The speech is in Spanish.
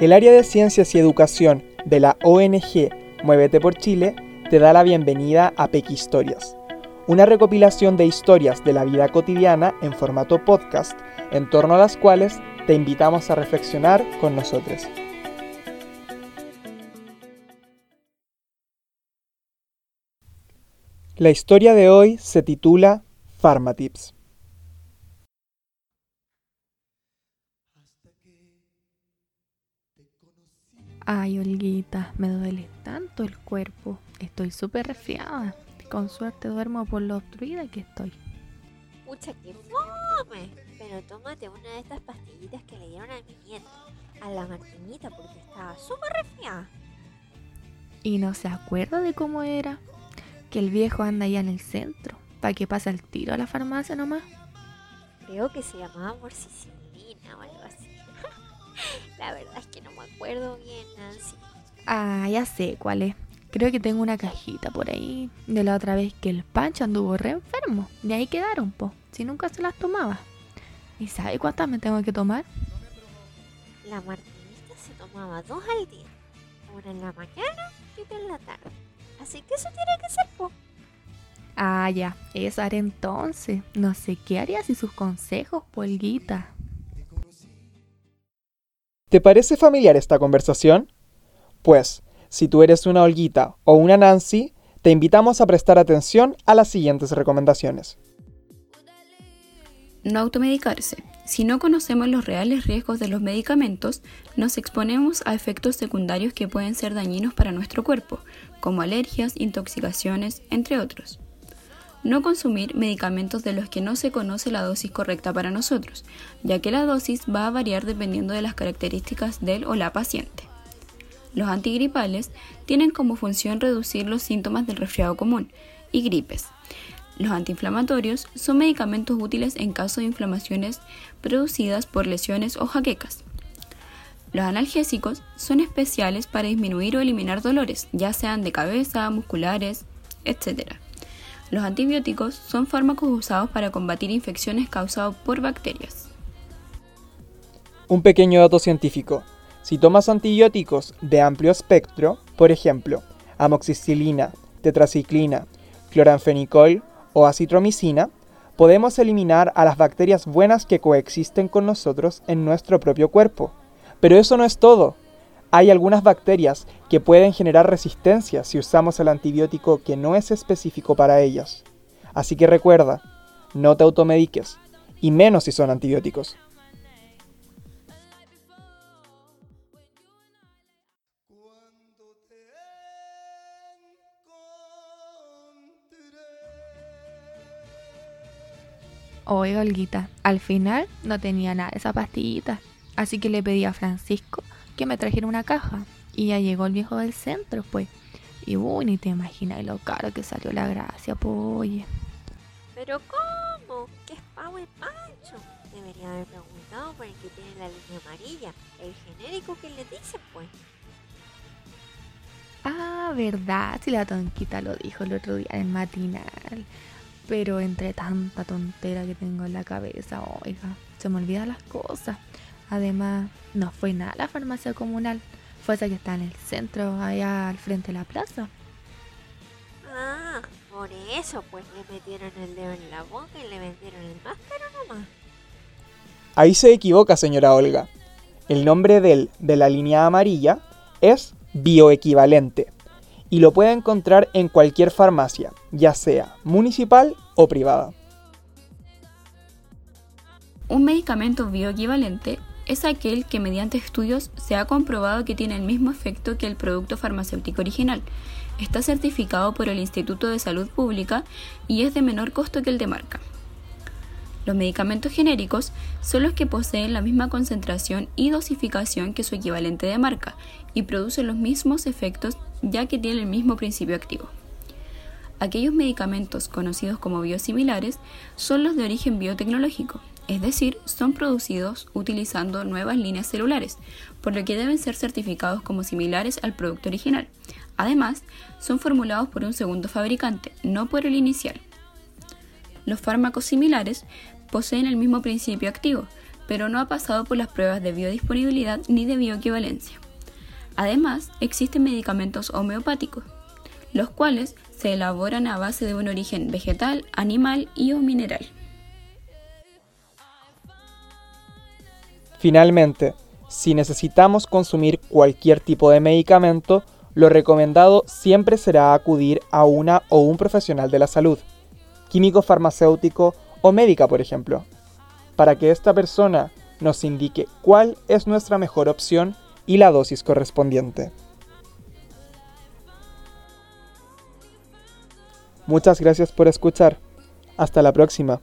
El área de ciencias y educación de la ONG Muévete por Chile te da la bienvenida a Pequi Historias, una recopilación de historias de la vida cotidiana en formato podcast, en torno a las cuales te invitamos a reflexionar con nosotros. La historia de hoy se titula Pharmatips. Ay, Olguita, me duele tanto el cuerpo. Estoy súper resfriada. Con suerte duermo por lo obstruida que estoy. Pucha, que fome. Pero tómate una de estas pastillitas que le dieron a mi nieto, a la Martinita, porque estaba súper resfriada. Y no se acuerda de cómo era que el viejo anda allá en el centro, para que pase el tiro a la farmacia nomás. Creo que se llamaba morcicilina o algo así. la verdad es que me acuerdo bien, Nancy. Ah, ya sé cuál es. Creo que tengo una cajita por ahí de la otra vez que el Pancho anduvo re enfermo. De ahí quedaron, po, si nunca se las tomaba. ¿Y sabe cuántas me tengo que tomar? La Martinita se tomaba dos al día. Una en la mañana y otra en la tarde. Así que eso tiene que ser po. Ah, ya, eso haré entonces. No sé qué haría si sus consejos, polguita. ¿Te parece familiar esta conversación? Pues, si tú eres una Olguita o una Nancy, te invitamos a prestar atención a las siguientes recomendaciones. No automedicarse. Si no conocemos los reales riesgos de los medicamentos, nos exponemos a efectos secundarios que pueden ser dañinos para nuestro cuerpo, como alergias, intoxicaciones, entre otros. No consumir medicamentos de los que no se conoce la dosis correcta para nosotros, ya que la dosis va a variar dependiendo de las características del o la paciente. Los antigripales tienen como función reducir los síntomas del resfriado común y gripes, los antiinflamatorios son medicamentos útiles en caso de inflamaciones producidas por lesiones o jaquecas. Los analgésicos son especiales para disminuir o eliminar dolores, ya sean de cabeza, musculares, etc. Los antibióticos son fármacos usados para combatir infecciones causadas por bacterias. Un pequeño dato científico. Si tomas antibióticos de amplio espectro, por ejemplo, amoxicilina, tetraciclina, cloranfenicol o acitromicina, podemos eliminar a las bacterias buenas que coexisten con nosotros en nuestro propio cuerpo. Pero eso no es todo. Hay algunas bacterias que pueden generar resistencia si usamos el antibiótico que no es específico para ellas. Así que recuerda, no te automediques, y menos si son antibióticos. Oiga, Olguita, al final no tenía nada de esa pastillita. Así que le pedí a Francisco que me trajera una caja. Y ya llegó el viejo del centro, pues. Y uy, ni te imaginas lo caro que salió la gracia, pues oye. ¿Pero cómo? ¿Qué es Pau y Pancho? Debería haber preguntado por el que tiene la línea amarilla, el genérico que le dice, pues. Ah, verdad, si la tonquita lo dijo el otro día en matinal. Pero entre tanta tontera que tengo en la cabeza, oiga, se me olvidan las cosas. Además, no fue nada la farmacia comunal, fue esa que está en el centro, allá al frente de la plaza. Ah, por eso pues le metieron el dedo en la boca y le vendieron el más caro nomás. Ahí se equivoca, señora Olga. El nombre del de la línea amarilla es bioequivalente y lo puede encontrar en cualquier farmacia, ya sea municipal o privada. Un medicamento bioequivalente es aquel que mediante estudios se ha comprobado que tiene el mismo efecto que el producto farmacéutico original. Está certificado por el Instituto de Salud Pública y es de menor costo que el de marca. Los medicamentos genéricos son los que poseen la misma concentración y dosificación que su equivalente de marca y producen los mismos efectos ya que tienen el mismo principio activo. Aquellos medicamentos conocidos como biosimilares son los de origen biotecnológico, es decir, son producidos utilizando nuevas líneas celulares, por lo que deben ser certificados como similares al producto original. Además, son formulados por un segundo fabricante, no por el inicial. Los fármacos similares poseen el mismo principio activo, pero no ha pasado por las pruebas de biodisponibilidad ni de bioequivalencia. Además, existen medicamentos homeopáticos, los cuales se elaboran a base de un origen vegetal, animal y o mineral. Finalmente, si necesitamos consumir cualquier tipo de medicamento, lo recomendado siempre será acudir a una o un profesional de la salud, químico farmacéutico o médica, por ejemplo, para que esta persona nos indique cuál es nuestra mejor opción y la dosis correspondiente. Muchas gracias por escuchar. Hasta la próxima.